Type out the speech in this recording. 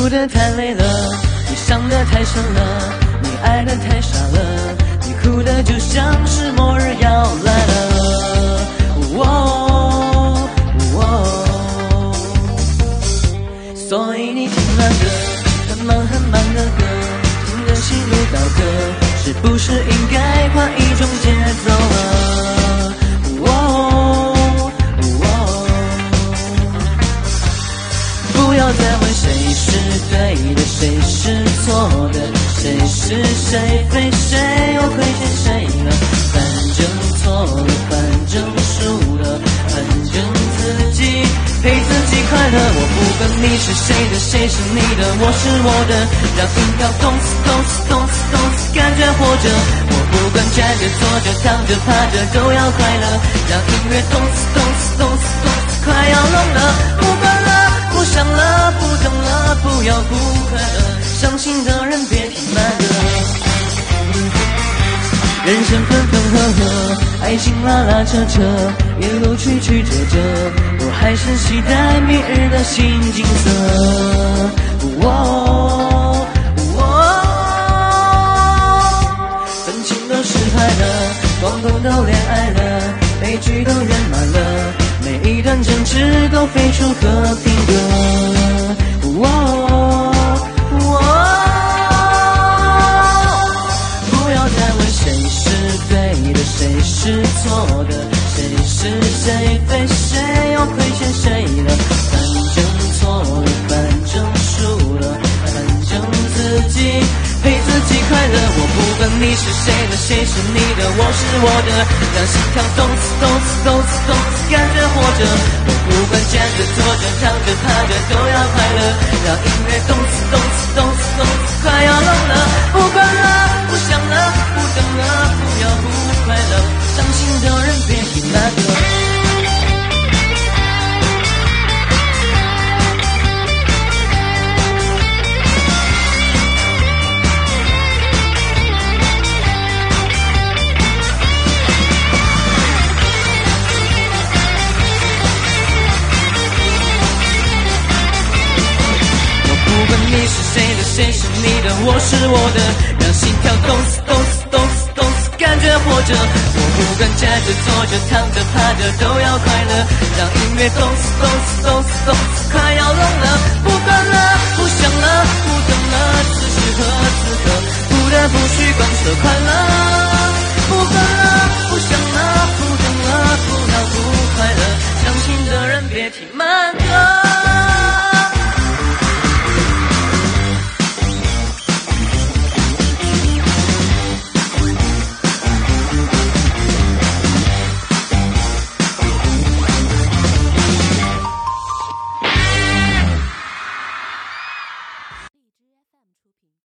哭得太累了，你伤得太深了，你爱得太傻了，你哭的就像是末日要来了。哦哦，所以你听那歌很慢很慢的歌，听着心如刀割，是不是应该换一管你是谁的，谁是你的，我是我的，让心跳动次动次动次动次，感觉活着。我不管站着坐着躺着趴着都要快乐，让音乐动次动次动次动次，快要聋了，不管了，不想了，不等了，不要不快乐，伤心的人别听慢歌。人生分分合合，爱情拉拉扯扯，一路曲曲折折，我还是期待明日的新景色。哦哦，分情都失败了，光头都恋爱了，悲剧都圆满了，每一段争执都飞出和平是错的，谁是谁非，谁又亏欠谁了？反正错了，反正输了，反正自己陪自己快乐。我不管你是谁的，谁是你的，我是我的，让心跳动次动次动次动次，感觉活着。我不管站着坐着躺着趴着都要快乐，让音乐动次动是谁的谁是你的我是我的。让心跳动次动次动次动次感觉活着。我不管站着坐着躺着趴着都要快乐。让音乐动次动次动次动次快要聋了。不管了不想了不等了此时和此刻不得不去贯彻快乐。不管了不想了不等了不要不快乐。伤心的人别听慢歌。